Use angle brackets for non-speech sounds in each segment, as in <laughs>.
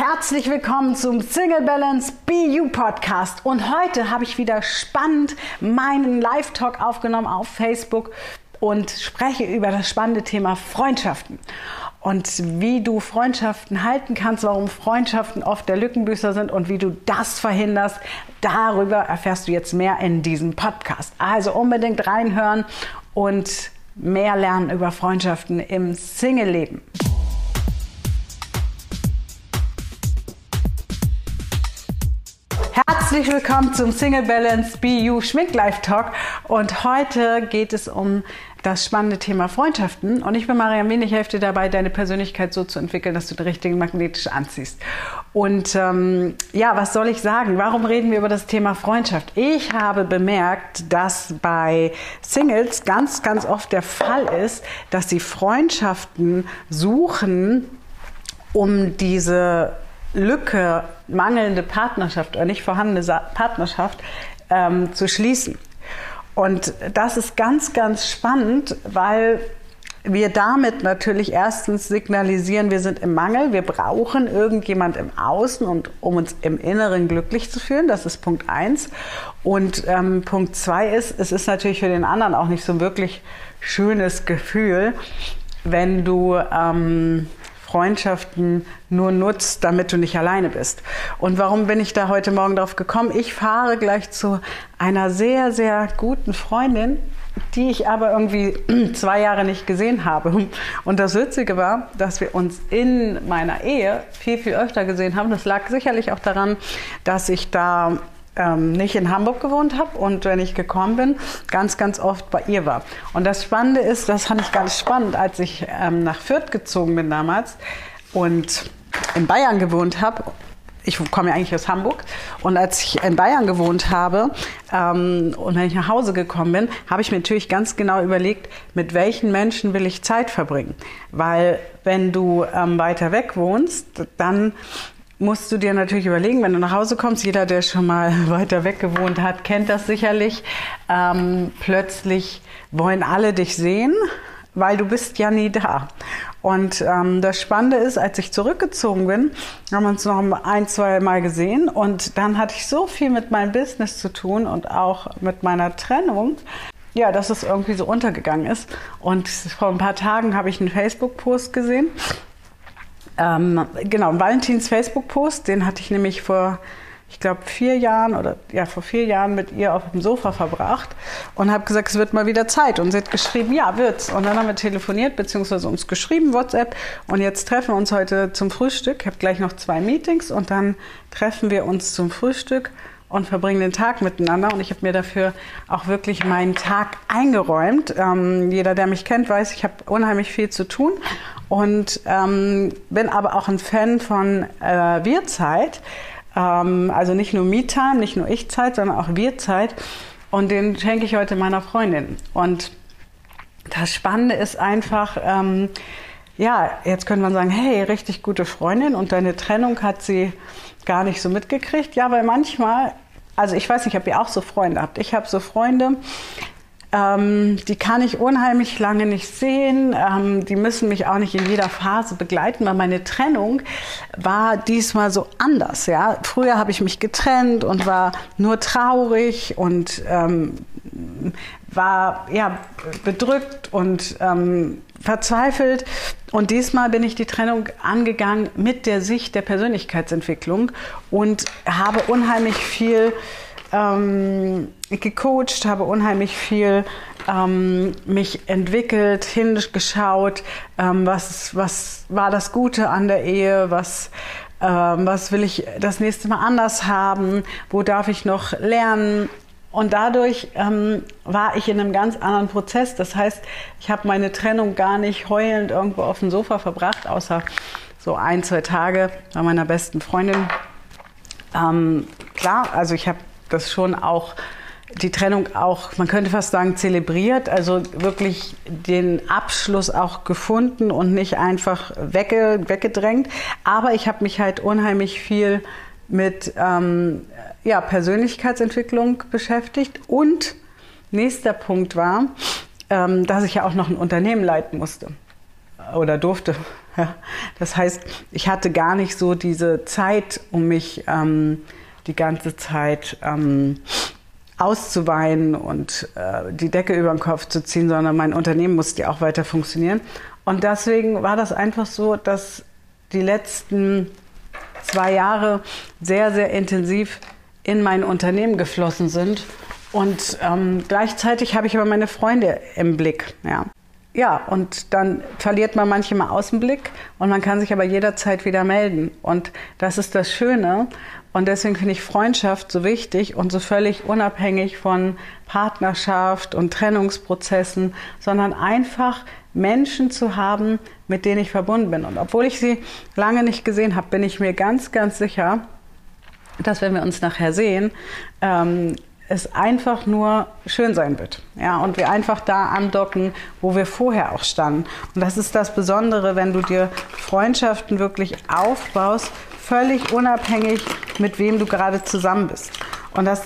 Herzlich willkommen zum Single Balance BU Podcast. Und heute habe ich wieder spannend meinen Live-Talk aufgenommen auf Facebook und spreche über das spannende Thema Freundschaften. Und wie du Freundschaften halten kannst, warum Freundschaften oft der Lückenbüßer sind und wie du das verhinderst, darüber erfährst du jetzt mehr in diesem Podcast. Also unbedingt reinhören und mehr lernen über Freundschaften im Single-Leben. Herzlich willkommen zum Single Balance BU Schmink Life Talk und heute geht es um das spannende Thema Freundschaften und ich bin Mariam Wien, ich helfe dir dabei, deine Persönlichkeit so zu entwickeln, dass du den richtigen magnetisch anziehst. Und ähm, ja, was soll ich sagen? Warum reden wir über das Thema Freundschaft? Ich habe bemerkt, dass bei Singles ganz, ganz oft der Fall ist, dass sie Freundschaften suchen, um diese Lücke, mangelnde Partnerschaft oder nicht vorhandene Partnerschaft ähm, zu schließen. Und das ist ganz, ganz spannend, weil wir damit natürlich erstens signalisieren, wir sind im Mangel, wir brauchen irgendjemand im Außen und um uns im Inneren glücklich zu fühlen. Das ist Punkt eins. Und ähm, Punkt zwei ist, es ist natürlich für den anderen auch nicht so ein wirklich schönes Gefühl, wenn du ähm, Freundschaften nur nutzt, damit du nicht alleine bist. Und warum bin ich da heute Morgen drauf gekommen? Ich fahre gleich zu einer sehr, sehr guten Freundin, die ich aber irgendwie <clears throat> zwei Jahre nicht gesehen habe. Und das Witzige war, dass wir uns in meiner Ehe viel, viel öfter gesehen haben. Das lag sicherlich auch daran, dass ich da ähm, nicht in Hamburg gewohnt habe und wenn ich gekommen bin, ganz, ganz oft bei ihr war. Und das Spannende ist, das fand ich ganz spannend, als ich ähm, nach Fürth gezogen bin damals und in Bayern gewohnt habe ich komme ja eigentlich aus Hamburg und als ich in Bayern gewohnt habe ähm, und wenn ich nach Hause gekommen bin, habe ich mir natürlich ganz genau überlegt, mit welchen Menschen will ich Zeit verbringen. Weil wenn du ähm, weiter weg wohnst, dann musst du dir natürlich überlegen, wenn du nach Hause kommst, jeder, der schon mal <laughs> weiter weg gewohnt hat, kennt das sicherlich. Ähm, plötzlich wollen alle dich sehen, weil du bist ja nie da. Und ähm, das Spannende ist, als ich zurückgezogen bin, haben wir uns noch ein, zwei Mal gesehen und dann hatte ich so viel mit meinem Business zu tun und auch mit meiner Trennung, ja, dass es irgendwie so untergegangen ist. Und vor ein paar Tagen habe ich einen Facebook-Post gesehen ähm, genau, Valentins Facebook-Post, den hatte ich nämlich vor, ich glaube, vier Jahren oder ja, vor vier Jahren mit ihr auf dem Sofa verbracht und habe gesagt, es wird mal wieder Zeit. Und sie hat geschrieben, ja, wird's. Und dann haben wir telefoniert, beziehungsweise uns geschrieben, WhatsApp. Und jetzt treffen wir uns heute zum Frühstück. Ich habe gleich noch zwei Meetings und dann treffen wir uns zum Frühstück und verbringen den Tag miteinander. Und ich habe mir dafür auch wirklich meinen Tag eingeräumt. Ähm, jeder, der mich kennt, weiß, ich habe unheimlich viel zu tun und ähm, bin aber auch ein Fan von äh, Wir-Zeit. Ähm, also nicht nur Me-Time, nicht nur Ich-Zeit, sondern auch Wir-Zeit. Und den schenke ich heute meiner Freundin. Und das Spannende ist einfach, ähm, ja, jetzt könnte man sagen, hey, richtig gute Freundin und deine Trennung hat sie gar nicht so mitgekriegt. Ja, weil manchmal, also ich weiß nicht, ob ihr auch so Freunde habt. Ich habe so Freunde, ähm, die kann ich unheimlich lange nicht sehen. Ähm, die müssen mich auch nicht in jeder Phase begleiten, weil meine Trennung war diesmal so anders. Ja? Früher habe ich mich getrennt und war nur traurig und ähm, war ja, bedrückt und ähm, verzweifelt. Und diesmal bin ich die Trennung angegangen mit der Sicht der Persönlichkeitsentwicklung und habe unheimlich viel ähm, gecoacht, habe unheimlich viel ähm, mich entwickelt, hingeschaut, ähm, was, was war das Gute an der Ehe, was, ähm, was will ich das nächste Mal anders haben, wo darf ich noch lernen. Und dadurch ähm, war ich in einem ganz anderen Prozess. Das heißt, ich habe meine Trennung gar nicht heulend irgendwo auf dem Sofa verbracht, außer so ein, zwei Tage bei meiner besten Freundin. Ähm, klar, also ich habe das schon auch die Trennung auch, man könnte fast sagen, zelebriert, also wirklich den Abschluss auch gefunden und nicht einfach wegge, weggedrängt. Aber ich habe mich halt unheimlich viel mit ähm, ja, Persönlichkeitsentwicklung beschäftigt. Und nächster Punkt war, ähm, dass ich ja auch noch ein Unternehmen leiten musste. oder durfte. <laughs> Das heißt, ich hatte gar nicht so diese Zeit, um mich ähm, die ganze Zeit ähm, auszuweinen und äh, die Decke über den Kopf zu ziehen, sondern mein Unternehmen musste ja auch weiter funktionieren. Und deswegen war das einfach so, dass die letzten zwei Jahre sehr, sehr intensiv in mein Unternehmen geflossen sind. Und ähm, gleichzeitig habe ich aber meine Freunde im Blick. Ja. ja, und dann verliert man manchmal aus dem Blick und man kann sich aber jederzeit wieder melden. Und das ist das Schöne. Und deswegen finde ich Freundschaft so wichtig und so völlig unabhängig von Partnerschaft und Trennungsprozessen, sondern einfach Menschen zu haben, mit denen ich verbunden bin. Und obwohl ich sie lange nicht gesehen habe, bin ich mir ganz, ganz sicher, dass wenn wir uns nachher sehen, ähm, es einfach nur schön sein wird. Ja, und wir einfach da andocken, wo wir vorher auch standen. Und das ist das Besondere, wenn du dir Freundschaften wirklich aufbaust, völlig unabhängig, mit wem du gerade zusammen bist. Und das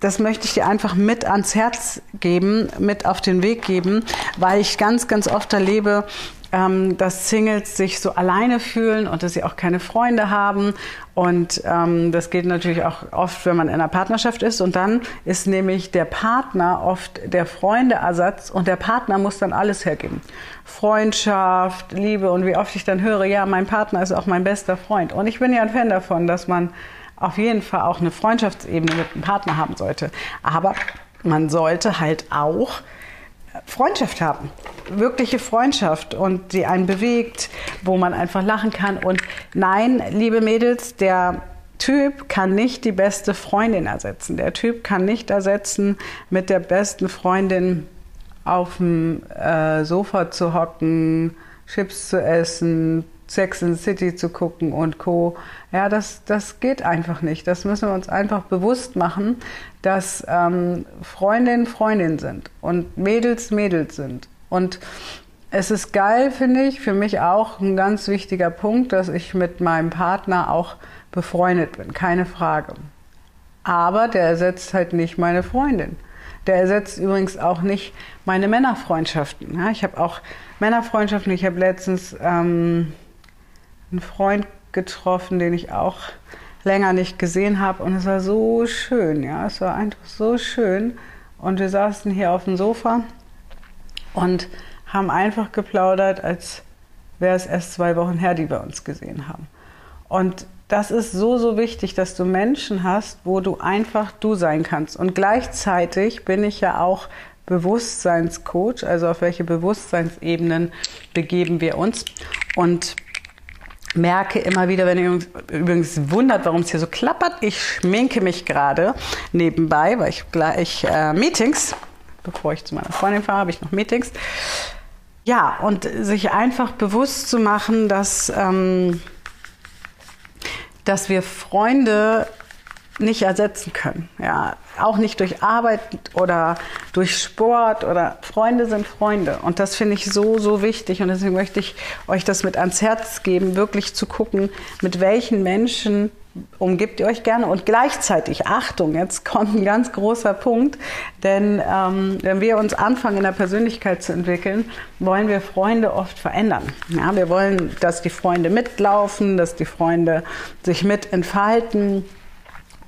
das möchte ich dir einfach mit ans Herz geben, mit auf den Weg geben, weil ich ganz, ganz oft erlebe, ähm, dass Singles sich so alleine fühlen und dass sie auch keine Freunde haben. Und ähm, das geht natürlich auch oft, wenn man in einer Partnerschaft ist. Und dann ist nämlich der Partner oft der Freundeersatz und der Partner muss dann alles hergeben. Freundschaft, Liebe und wie oft ich dann höre, ja, mein Partner ist auch mein bester Freund. Und ich bin ja ein Fan davon, dass man auf jeden Fall auch eine Freundschaftsebene mit einem Partner haben sollte. Aber man sollte halt auch Freundschaft haben. Wirkliche Freundschaft und die einen bewegt, wo man einfach lachen kann. Und nein, liebe Mädels, der Typ kann nicht die beste Freundin ersetzen. Der Typ kann nicht ersetzen, mit der besten Freundin auf dem äh, Sofa zu hocken, Chips zu essen, Sex in the City zu gucken und Co. Ja, das, das geht einfach nicht. Das müssen wir uns einfach bewusst machen, dass ähm, Freundinnen Freundinnen sind und Mädels Mädels sind. Und es ist geil, finde ich, für mich auch ein ganz wichtiger Punkt, dass ich mit meinem Partner auch befreundet bin, keine Frage. Aber der ersetzt halt nicht meine Freundin. Der ersetzt übrigens auch nicht meine Männerfreundschaften. Ja, ich habe auch Männerfreundschaften. Ich habe letztens ähm, einen Freund getroffen, den ich auch länger nicht gesehen habe. Und es war so schön, ja, es war einfach so schön. Und wir saßen hier auf dem Sofa und haben einfach geplaudert, als wäre es erst zwei Wochen her, die wir uns gesehen haben. Und das ist so, so wichtig, dass du Menschen hast, wo du einfach du sein kannst. Und gleichzeitig bin ich ja auch Bewusstseinscoach, also auf welche Bewusstseinsebenen begeben wir uns. Und merke immer wieder, wenn ihr übrigens wundert, warum es hier so klappert, ich schminke mich gerade nebenbei, weil ich gleich äh, Meetings, bevor ich zu meiner Freundin fahre, habe ich noch Meetings. Ja, und sich einfach bewusst zu machen, dass, ähm, dass wir Freunde nicht ersetzen können. Ja, auch nicht durch Arbeit oder durch Sport oder Freunde sind Freunde. Und das finde ich so, so wichtig. Und deswegen möchte ich euch das mit ans Herz geben, wirklich zu gucken, mit welchen Menschen umgibt ihr euch gerne und gleichzeitig, Achtung, jetzt kommt ein ganz großer Punkt, denn ähm, wenn wir uns anfangen in der Persönlichkeit zu entwickeln, wollen wir Freunde oft verändern. Ja, wir wollen, dass die Freunde mitlaufen, dass die Freunde sich mit entfalten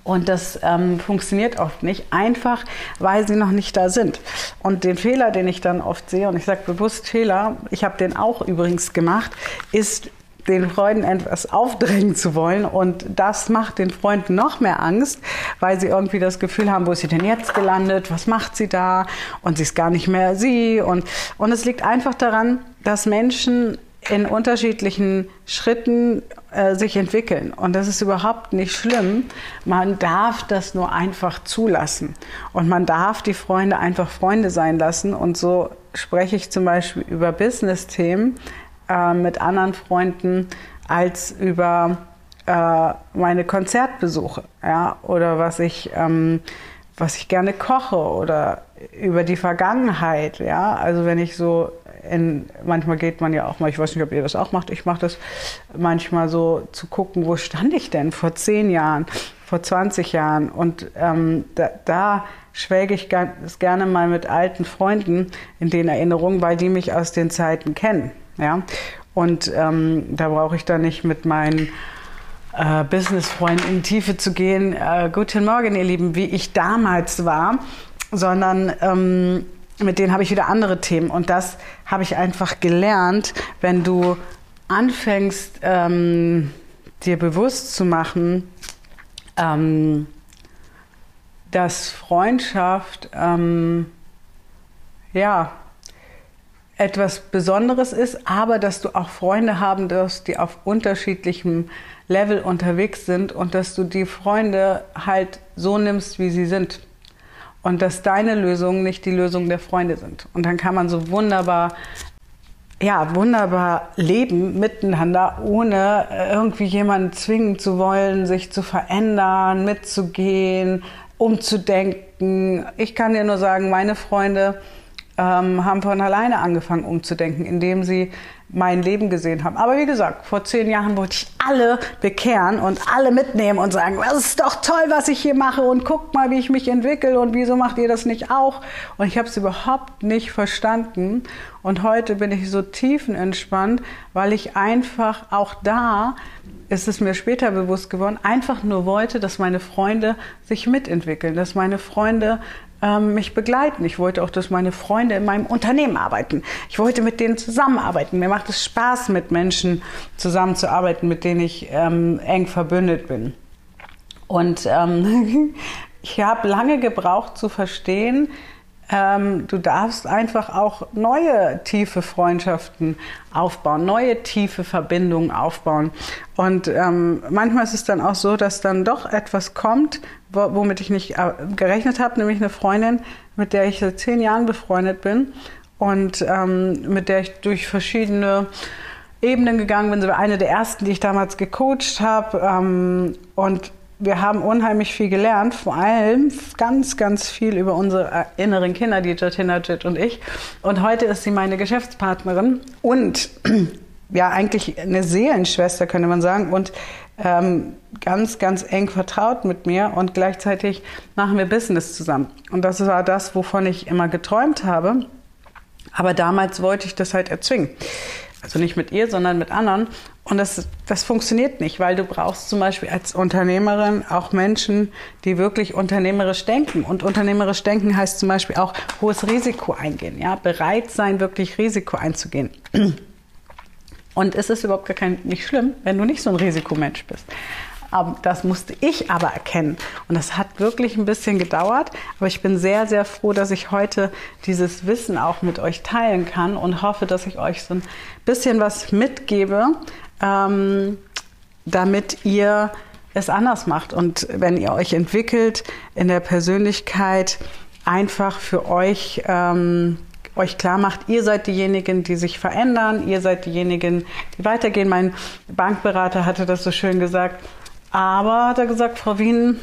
und das ähm, funktioniert oft nicht, einfach weil sie noch nicht da sind. Und den Fehler, den ich dann oft sehe, und ich sage bewusst Fehler, ich habe den auch übrigens gemacht, ist den Freunden etwas aufdrängen zu wollen. Und das macht den Freunden noch mehr Angst, weil sie irgendwie das Gefühl haben, wo ist sie denn jetzt gelandet? Was macht sie da? Und sie ist gar nicht mehr sie. Und, und es liegt einfach daran, dass Menschen in unterschiedlichen Schritten äh, sich entwickeln. Und das ist überhaupt nicht schlimm. Man darf das nur einfach zulassen. Und man darf die Freunde einfach Freunde sein lassen. Und so spreche ich zum Beispiel über Business-Themen äh, mit anderen Freunden als über äh, meine Konzertbesuche. Ja? Oder was ich, ähm, was ich gerne koche oder über die Vergangenheit. Ja? Also wenn ich so in, manchmal geht man ja auch mal, ich weiß nicht, ob ihr das auch macht, ich mache das manchmal so zu gucken, wo stand ich denn vor zehn Jahren, vor 20 Jahren und ähm, da, da schwelge ich ganz gerne mal mit alten Freunden in den Erinnerungen, weil die mich aus den Zeiten kennen. Ja? Und ähm, da brauche ich dann nicht mit meinen äh, Businessfreunden in die Tiefe zu gehen. Äh, guten Morgen, ihr Lieben, wie ich damals war, sondern ähm, mit denen habe ich wieder andere Themen. Und das habe ich einfach gelernt, wenn du anfängst, ähm, dir bewusst zu machen, ähm, dass Freundschaft ähm, ja etwas Besonderes ist, aber dass du auch Freunde haben darfst, die auf unterschiedlichem Level unterwegs sind und dass du die Freunde halt so nimmst, wie sie sind. Und dass deine Lösungen nicht die Lösung der Freunde sind. Und dann kann man so wunderbar ja, wunderbar leben miteinander, ohne irgendwie jemanden zwingen zu wollen, sich zu verändern, mitzugehen, umzudenken. Ich kann dir nur sagen, meine Freunde ähm, haben von alleine angefangen umzudenken, indem sie mein Leben gesehen haben. Aber wie gesagt, vor zehn Jahren wollte ich alle bekehren und alle mitnehmen und sagen, das ist doch toll, was ich hier mache und guckt mal, wie ich mich entwickle und wieso macht ihr das nicht auch? Und ich habe es überhaupt nicht verstanden. Und heute bin ich so tiefenentspannt, weil ich einfach auch da ist es mir später bewusst geworden, einfach nur wollte, dass meine Freunde sich mitentwickeln, dass meine Freunde ähm, mich begleiten. Ich wollte auch, dass meine Freunde in meinem Unternehmen arbeiten. Ich wollte mit denen zusammenarbeiten. Mir macht es Spaß, mit Menschen zusammenzuarbeiten, mit denen ich ähm, eng verbündet bin. Und ähm, <laughs> ich habe lange gebraucht zu verstehen, ähm, du darfst einfach auch neue tiefe Freundschaften aufbauen, neue tiefe Verbindungen aufbauen. Und ähm, manchmal ist es dann auch so, dass dann doch etwas kommt, womit ich nicht äh, gerechnet habe, nämlich eine Freundin, mit der ich seit zehn Jahren befreundet bin und ähm, mit der ich durch verschiedene Ebenen gegangen bin. Sie war eine der ersten, die ich damals gecoacht habe. Ähm, und wir haben unheimlich viel gelernt, vor allem ganz, ganz viel über unsere inneren Kinder, die Jatina Jit und ich. Und heute ist sie meine Geschäftspartnerin und <clears throat> ja, eigentlich eine Seelenschwester, könnte man sagen. Und ähm, ganz, ganz eng vertraut mit mir und gleichzeitig machen wir Business zusammen. Und das war das, wovon ich immer geträumt habe. Aber damals wollte ich das halt erzwingen. Also nicht mit ihr, sondern mit anderen. Und das, das funktioniert nicht, weil du brauchst zum Beispiel als Unternehmerin auch Menschen, die wirklich unternehmerisch denken. Und unternehmerisch denken heißt zum Beispiel auch hohes Risiko eingehen, ja, bereit sein, wirklich Risiko einzugehen. Und es ist überhaupt gar kein, nicht schlimm, wenn du nicht so ein Risikomensch bist. Aber das musste ich aber erkennen. Und das hat wirklich ein bisschen gedauert. Aber ich bin sehr, sehr froh, dass ich heute dieses Wissen auch mit euch teilen kann und hoffe, dass ich euch so ein bisschen was mitgebe, ähm, damit ihr es anders macht. Und wenn ihr euch entwickelt in der Persönlichkeit, einfach für euch ähm, euch klar macht, ihr seid diejenigen, die sich verändern, ihr seid diejenigen, die weitergehen. Mein Bankberater hatte das so schön gesagt. Aber hat er gesagt, Frau Wien,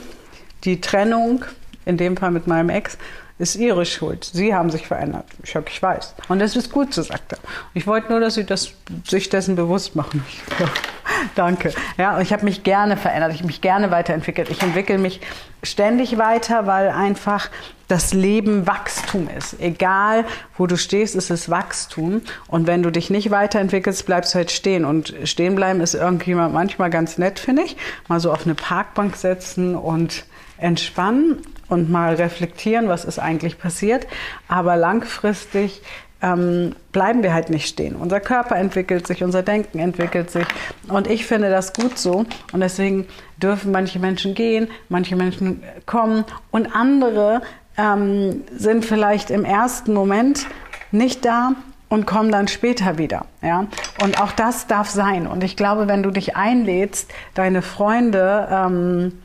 die Trennung, in dem Fall mit meinem Ex, ist ihre Schuld. Sie haben sich verändert. Ich sage, ich weiß. Und das ist gut, so sagt er. Ich wollte nur, dass Sie das, sich dessen bewusst machen. <laughs> <laughs> Danke. Ja, ich habe mich gerne verändert. Ich habe mich gerne weiterentwickelt. Ich entwickle mich ständig weiter, weil einfach das Leben Wachstum ist. Egal, wo du stehst, ist es Wachstum. Und wenn du dich nicht weiterentwickelst, bleibst du halt stehen. Und stehen bleiben ist irgendjemand manchmal ganz nett, finde ich. Mal so auf eine Parkbank setzen und entspannen und mal reflektieren, was ist eigentlich passiert. Aber langfristig ähm, bleiben wir halt nicht stehen. Unser Körper entwickelt sich, unser Denken entwickelt sich. Und ich finde das gut so. Und deswegen dürfen manche Menschen gehen, manche Menschen kommen und andere ähm, sind vielleicht im ersten Moment nicht da und kommen dann später wieder. Ja? Und auch das darf sein. Und ich glaube, wenn du dich einlädst, deine Freunde ähm,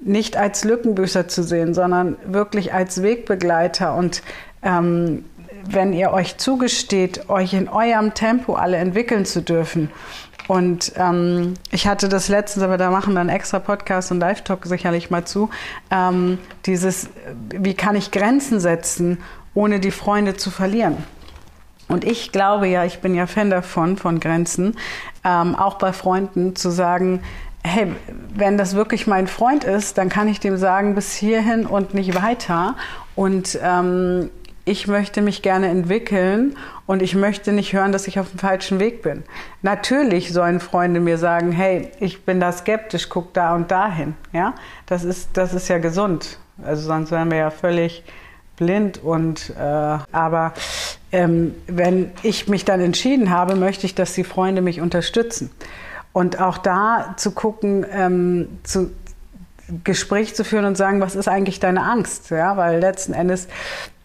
nicht als Lückenbüßer zu sehen, sondern wirklich als Wegbegleiter und ähm, wenn ihr euch zugesteht, euch in eurem Tempo alle entwickeln zu dürfen. Und ähm, ich hatte das letztens, aber da machen einen extra Podcast und Live-Talk sicherlich mal zu, ähm, dieses, wie kann ich Grenzen setzen, ohne die Freunde zu verlieren. Und ich glaube ja, ich bin ja Fan davon, von Grenzen, ähm, auch bei Freunden zu sagen, hey, wenn das wirklich mein Freund ist, dann kann ich dem sagen, bis hierhin und nicht weiter. Und ähm, ich möchte mich gerne entwickeln und ich möchte nicht hören, dass ich auf dem falschen Weg bin. Natürlich sollen Freunde mir sagen, hey, ich bin da skeptisch, guck da und dahin. Ja, das ist, das ist ja gesund. Also sonst wären wir ja völlig blind und äh, aber ähm, wenn ich mich dann entschieden habe, möchte ich, dass die Freunde mich unterstützen. Und auch da zu gucken, ähm, zu, Gespräch zu führen und sagen, was ist eigentlich deine Angst? Ja, weil letzten Endes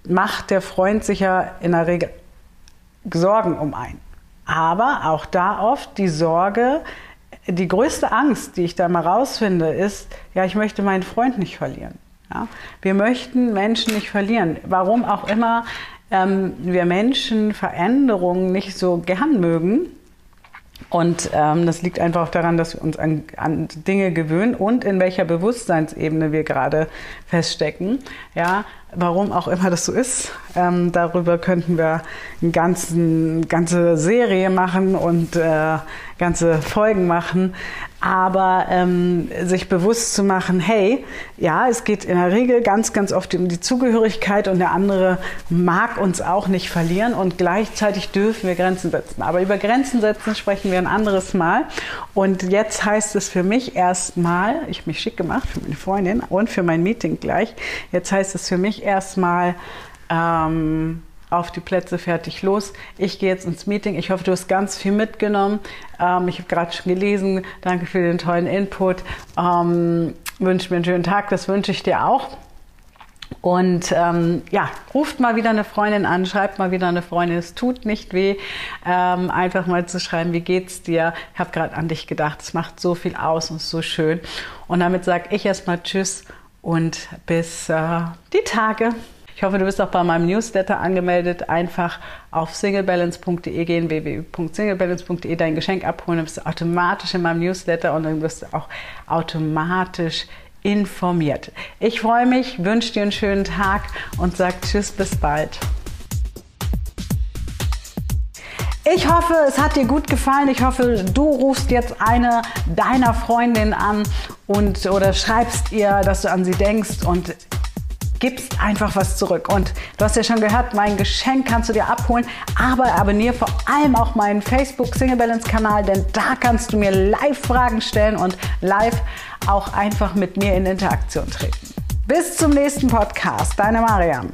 macht der Freund sich ja in der Regel Sorgen um einen. Aber auch da oft die Sorge, die größte Angst, die ich da mal rausfinde, ist, ja, ich möchte meinen Freund nicht verlieren. Ja? Wir möchten Menschen nicht verlieren. Warum auch immer ähm, wir Menschen Veränderungen nicht so gern mögen, und ähm, das liegt einfach auch daran, dass wir uns an, an, Dinge gewöhnen und in welcher Bewusstseinsebene wir gerade feststecken. Ja, warum auch immer das so ist. Ähm, darüber könnten wir eine ganzen, ganze Serie machen und äh, ganze Folgen machen. Aber ähm, sich bewusst zu machen, hey, ja, es geht in der Regel ganz, ganz oft um die Zugehörigkeit und der andere mag uns auch nicht verlieren und gleichzeitig dürfen wir Grenzen setzen. Aber über Grenzen setzen sprechen wir ein anderes Mal. Und jetzt heißt es für mich erstmal, ich habe mich schick gemacht für meine Freundin und für mein Meeting gleich, jetzt heißt es für mich erstmal, ähm, auf die Plätze, fertig, los. Ich gehe jetzt ins Meeting. Ich hoffe, du hast ganz viel mitgenommen. Ähm, ich habe gerade schon gelesen. Danke für den tollen Input. Ähm, wünsche mir einen schönen Tag. Das wünsche ich dir auch. Und ähm, ja, ruft mal wieder eine Freundin an, schreibt mal wieder eine Freundin. Es tut nicht weh, ähm, einfach mal zu schreiben, wie geht's dir? Ich habe gerade an dich gedacht. Es macht so viel aus und ist so schön. Und damit sage ich erstmal Tschüss und bis äh, die Tage. Ich hoffe, du bist auch bei meinem Newsletter angemeldet. Einfach auf singlebalance.de gehen, www.singlebalance.de dein Geschenk abholen. Dann bist du automatisch in meinem Newsletter und dann wirst du auch automatisch informiert. Ich freue mich, wünsche dir einen schönen Tag und sage Tschüss, bis bald. Ich hoffe, es hat dir gut gefallen. Ich hoffe, du rufst jetzt eine deiner Freundinnen an und oder schreibst ihr, dass du an sie denkst und gibst einfach was zurück. Und du hast ja schon gehört, mein Geschenk kannst du dir abholen, aber abonniere vor allem auch meinen Facebook Single Balance Kanal, denn da kannst du mir live Fragen stellen und live auch einfach mit mir in Interaktion treten. Bis zum nächsten Podcast, deine Mariam.